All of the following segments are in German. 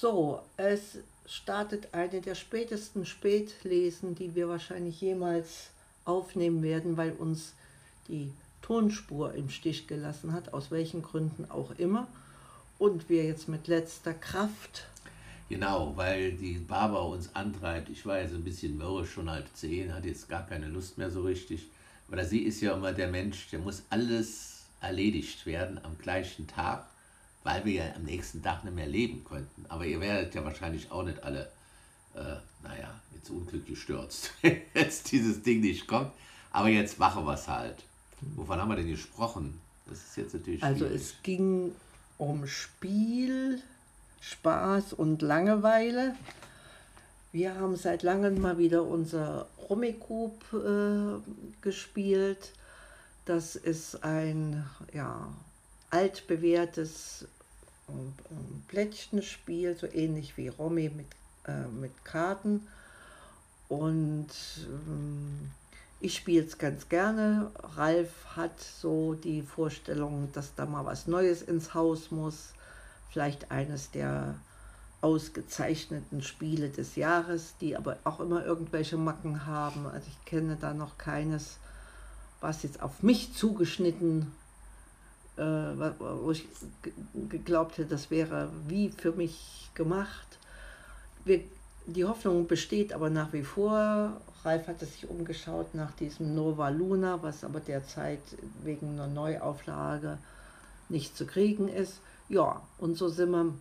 So, es startet eine der spätesten Spätlesen, die wir wahrscheinlich jemals aufnehmen werden, weil uns die Tonspur im Stich gelassen hat, aus welchen Gründen auch immer. Und wir jetzt mit letzter Kraft. Genau, weil die Barbara uns antreibt. Ich war jetzt ein bisschen mürrisch, schon halb zehn, hat jetzt gar keine Lust mehr so richtig. Weil sie ist ja immer der Mensch, der muss alles erledigt werden am gleichen Tag, weil wir ja am nächsten Tag nicht mehr leben könnten. Aber ihr werdet ja wahrscheinlich auch nicht alle, äh, naja, jetzt unglücklich gestürzt, wenn jetzt dieses Ding nicht kommt. Aber jetzt machen wir es halt. Wovon haben wir denn gesprochen? Das ist jetzt natürlich. Also schwierig. es ging um Spiel, Spaß und Langeweile. Wir haben seit langem mal wieder unser Rummikub äh, gespielt. Das ist ein ja, altbewährtes äh, Plättchenspiel, so ähnlich wie Romy mit, äh, mit Karten. Und ähm, ich spiele es ganz gerne. Ralf hat so die Vorstellung, dass da mal was Neues ins Haus muss. Vielleicht eines der ausgezeichneten Spiele des Jahres, die aber auch immer irgendwelche Macken haben. Also ich kenne da noch keines, was jetzt auf mich zugeschnitten, äh, wo ich geglaubt hätte, das wäre wie für mich gemacht. Wir, die Hoffnung besteht aber nach wie vor. Ralf hatte sich umgeschaut nach diesem Nova Luna, was aber derzeit wegen einer Neuauflage nicht zu kriegen ist. Ja, und so sind wir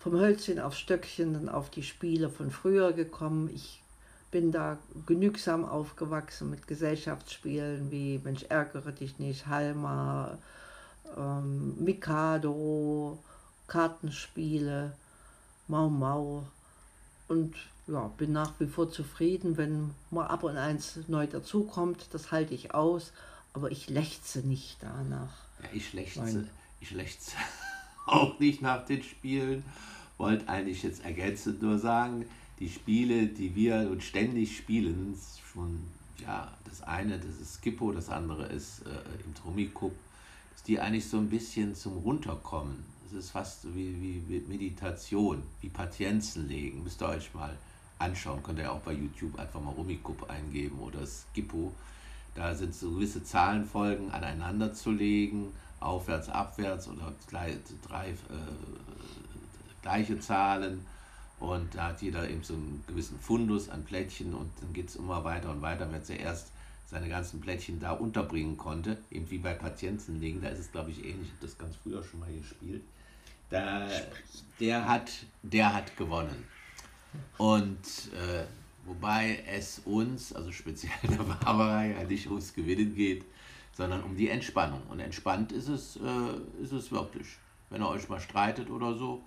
vom Hölzchen auf Stöckchen dann auf die Spiele von früher gekommen. Ich bin da genügsam aufgewachsen mit Gesellschaftsspielen wie Mensch ärgere dich nicht, Halma, ähm, Mikado, Kartenspiele, Mau Mau und ja, bin nach wie vor zufrieden, wenn mal ab und eins neu dazukommt. Das halte ich aus, aber ich lechze nicht danach. Ja, ich lechze, ich lechze auch nicht nach den Spielen. Wollte eigentlich jetzt ergänzend nur sagen, die Spiele, die wir uns ständig spielen, schon, ja, das eine, das ist Skippo, das andere ist äh, im Trumikup, die eigentlich so ein bisschen zum Runterkommen. Es ist fast wie, wie Meditation, wie Patienzen legen. Müsst ihr euch mal anschauen. Könnt ihr auch bei YouTube einfach mal Rumikup eingeben oder Skippo. Da sind so gewisse Zahlenfolgen aneinander zu legen, aufwärts, abwärts oder drei, äh, gleiche Zahlen. Und da hat jeder eben so einen gewissen Fundus an Plättchen und dann geht es immer weiter und weiter, wenn er erst seine ganzen Plättchen da unterbringen konnte, eben wie bei Patientenlegen, da ist es glaube ich ähnlich, ich habe das ganz früher schon mal gespielt. Da, der, hat, der hat gewonnen. Und äh, wobei es uns, also speziell der Barbara, ja nicht ums Gewinnen geht, sondern um die Entspannung. Und entspannt ist es, äh, ist es wirklich. Wenn ihr euch mal streitet oder so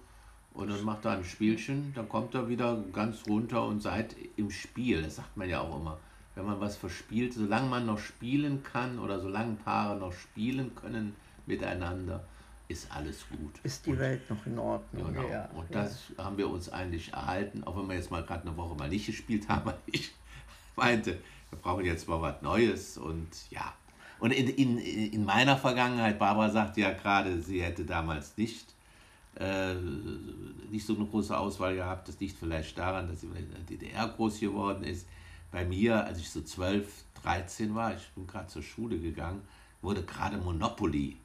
und dann macht er ein Spielchen, dann kommt er wieder ganz runter und seid im Spiel. Das sagt man ja auch immer. Wenn man was verspielt, solange man noch spielen kann oder solange Paare noch spielen können miteinander, ist alles gut. Ist die und, Welt noch in Ordnung. Genau. Ja, und das ja. haben wir uns eigentlich erhalten, auch wenn wir jetzt mal gerade eine Woche mal nicht gespielt haben, weil ich meinte, wir brauchen jetzt mal was Neues und ja. Und in, in, in meiner Vergangenheit, Barbara sagte ja gerade, sie hätte damals nicht, äh, nicht so eine große Auswahl gehabt. Das liegt vielleicht daran, dass sie in der DDR groß geworden ist. Bei mir, als ich so 12, 13 war, ich bin gerade zur Schule gegangen, wurde gerade Monopoly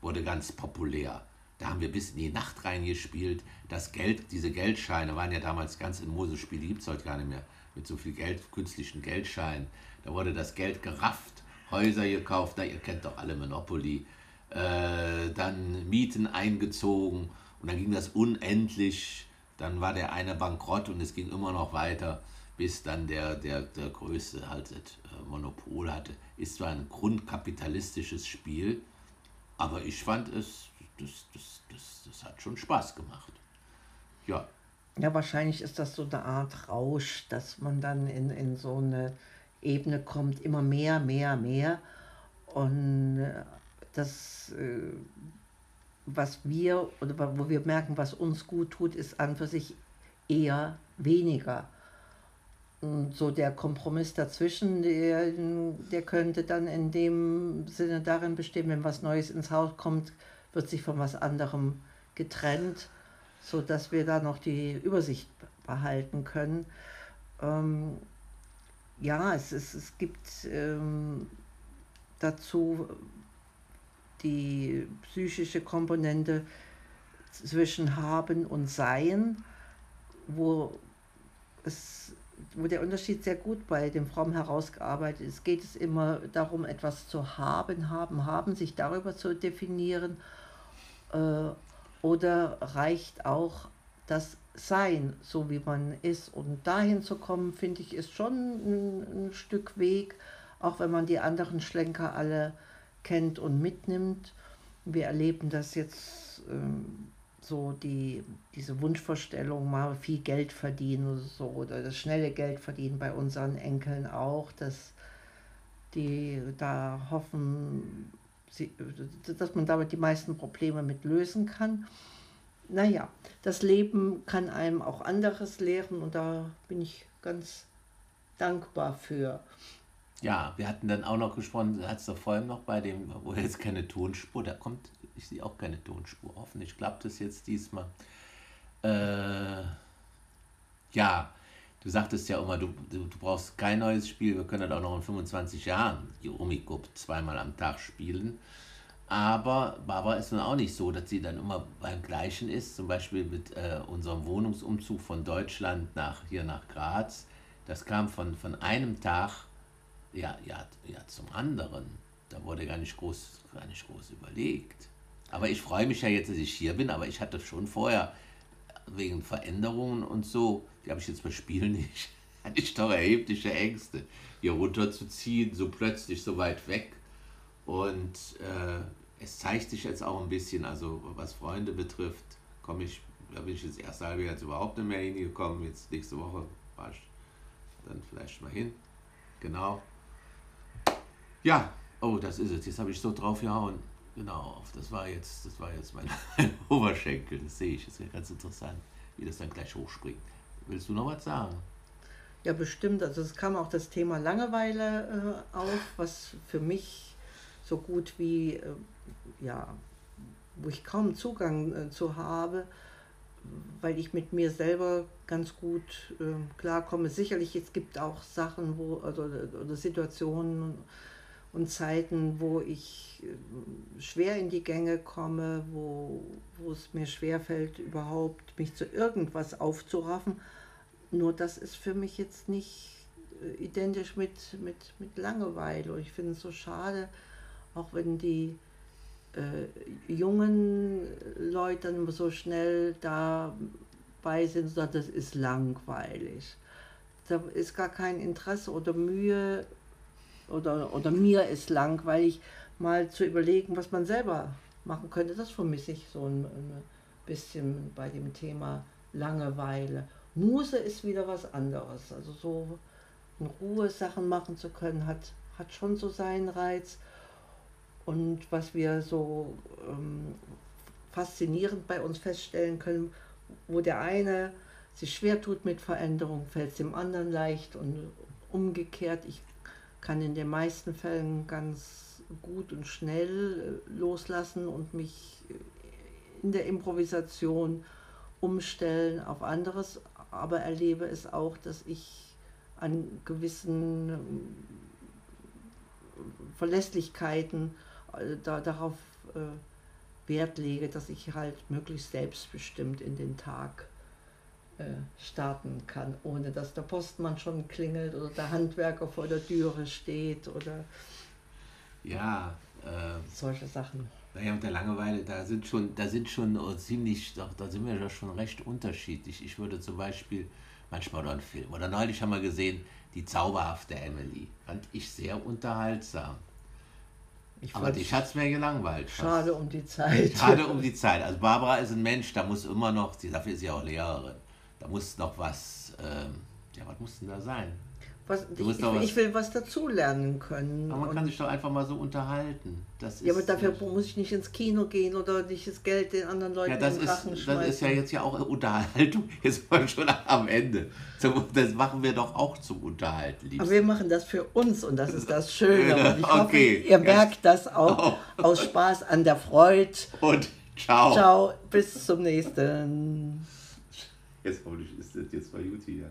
wurde ganz populär. Da haben wir bis in die Nacht reingespielt. Das Geld, diese Geldscheine waren ja damals ganz in Mosespiel, die gibt es heute gar nicht mehr, mit so viel Geld, künstlichen Geldscheinen. Da wurde das Geld gerafft, Häuser gekauft, na, ihr kennt doch alle Monopoly. Äh, dann Mieten eingezogen und dann ging das unendlich. Dann war der eine bankrott und es ging immer noch weiter, bis dann der, der, der Größte halt äh, Monopol hatte. Ist zwar ein grundkapitalistisches Spiel, aber ich fand es, das, das, das, das hat schon Spaß gemacht. Ja. Ja, wahrscheinlich ist das so eine Art Rausch, dass man dann in, in so eine Ebene kommt, immer mehr, mehr, mehr. Und äh, das, äh, was wir, oder wo wir merken, was uns gut tut, ist an für sich eher weniger. Und so der Kompromiss dazwischen, der, der könnte dann in dem Sinne darin bestehen, wenn was Neues ins Haus kommt, wird sich von was anderem getrennt. sodass wir da noch die Übersicht behalten können. Ähm, ja, es, es, es gibt ähm, dazu die psychische Komponente zwischen Haben und Sein, wo, es, wo der Unterschied sehr gut bei dem Fromm herausgearbeitet ist. Geht es immer darum, etwas zu haben, haben, haben, sich darüber zu definieren, äh, oder reicht auch das Sein, so wie man ist. Und dahin zu kommen, finde ich, ist schon ein, ein Stück Weg, auch wenn man die anderen Schlenker alle kennt und mitnimmt. Wir erleben das jetzt ähm, so, die, diese Wunschvorstellung, mal viel Geld verdienen oder so, oder das schnelle Geld verdienen bei unseren Enkeln auch, dass die da hoffen, sie, dass man damit die meisten Probleme mit lösen kann. Naja, das Leben kann einem auch anderes lehren und da bin ich ganz dankbar für. Ja, wir hatten dann auch noch gesprochen, hat es doch vorhin noch bei dem, wo jetzt keine Tonspur, da kommt, ich sehe auch keine Tonspur. Hoffentlich klappt es jetzt diesmal. Äh, ja, du sagtest ja immer, du, du, du, brauchst kein neues Spiel, wir können das auch noch in 25 Jahren, die Rummikub, zweimal am Tag spielen. Aber Barbara ist nun auch nicht so, dass sie dann immer beim Gleichen ist. Zum Beispiel mit äh, unserem Wohnungsumzug von Deutschland nach hier nach Graz. Das kam von, von einem Tag ja, ja, ja, zum anderen. Da wurde gar nicht groß, gar nicht groß überlegt. Aber ich freue mich ja jetzt, dass ich hier bin, aber ich hatte schon vorher wegen Veränderungen und so, die habe ich jetzt bei Spielen nicht, hatte ich doch erhebliche Ängste, hier runterzuziehen, so plötzlich so weit weg. Und äh, es zeigt sich jetzt auch ein bisschen, also was Freunde betrifft, komme ich, da bin ich jetzt erst halbe jetzt überhaupt nicht mehr hingekommen. Jetzt nächste Woche war ich dann vielleicht mal hin. Genau. Ja, oh, das ist es. Jetzt habe ich so drauf gehauen. Genau, das war jetzt, das war jetzt mein, Oberschenkel. Das sehe ich. Das ist ja ganz interessant, wie das dann gleich hochspringt. Willst du noch was sagen? Ja, bestimmt. Also es kam auch das Thema Langeweile äh, auf, was für mich so gut wie, äh, ja, wo ich kaum Zugang äh, zu habe, weil ich mit mir selber ganz gut äh, klarkomme. Sicherlich, es gibt auch Sachen, wo, also, oder Situationen, und Zeiten, wo ich äh, schwer in die Gänge komme, wo, wo es mir schwerfällt, überhaupt mich zu irgendwas aufzuraffen. Nur das ist für mich jetzt nicht äh, identisch mit, mit, mit Langeweile. Und ich finde es so schade, auch wenn die äh, jungen Leute dann so schnell dabei sind sagen, das ist langweilig. Da ist gar kein Interesse oder Mühe oder, oder mir ist langweilig, mal zu überlegen, was man selber machen könnte. Das vermisse ich so ein, ein bisschen bei dem Thema Langeweile. Muse ist wieder was anderes. Also so in Ruhe Sachen machen zu können, hat, hat schon so seinen Reiz. Und was wir so ähm, faszinierend bei uns feststellen können, wo der eine sich schwer tut mit Veränderung, fällt es dem anderen leicht und umgekehrt. Ich kann in den meisten Fällen ganz gut und schnell äh, loslassen und mich in der Improvisation umstellen auf anderes, aber erlebe es auch, dass ich an gewissen ähm, Verlässlichkeiten äh, da, darauf äh, Wert lege, dass ich halt möglichst selbstbestimmt in den Tag äh, starten kann, ohne dass der Postmann schon klingelt oder der Handwerker vor der Türe steht oder ja, äh, solche Sachen. Naja, mit der Langeweile, da sind schon, da sind schon ziemlich, doch, da sind wir ja schon recht unterschiedlich. Ich würde zum Beispiel manchmal oder einen Film, oder neulich haben wir gesehen, die zauberhafte Emily. Fand ich sehr unterhaltsam. Ich Aber dich hat es mir gelangweilt. Schade um die Zeit. Schade um die Zeit. Also Barbara ist ein Mensch, da muss immer noch, dafür ist sie auch Lehrerin da muss noch was, ähm, ja, was muss denn da sein? Was, ich, ich, was, ich, will was dazulernen können. Aber man kann sich doch einfach mal so unterhalten. Das ja, aber dafür nicht, muss ich nicht ins Kino gehen oder nicht das Geld den anderen Leuten ja, das in den Rachen ist, schmeißen. Das ist ja jetzt ja auch Unterhaltung. Jetzt sind wir schon am Ende. Das machen wir doch auch zum Unterhalten. Liebsten. Aber wir machen das für uns und das ist das Schöne. Und ich okay. hoffe, ihr merkt das auch oh. aus Spaß an der Freude. Und Ciao. Ciao, bis zum nächsten. Jetzt hoffentlich ist das jetzt mal gut hier.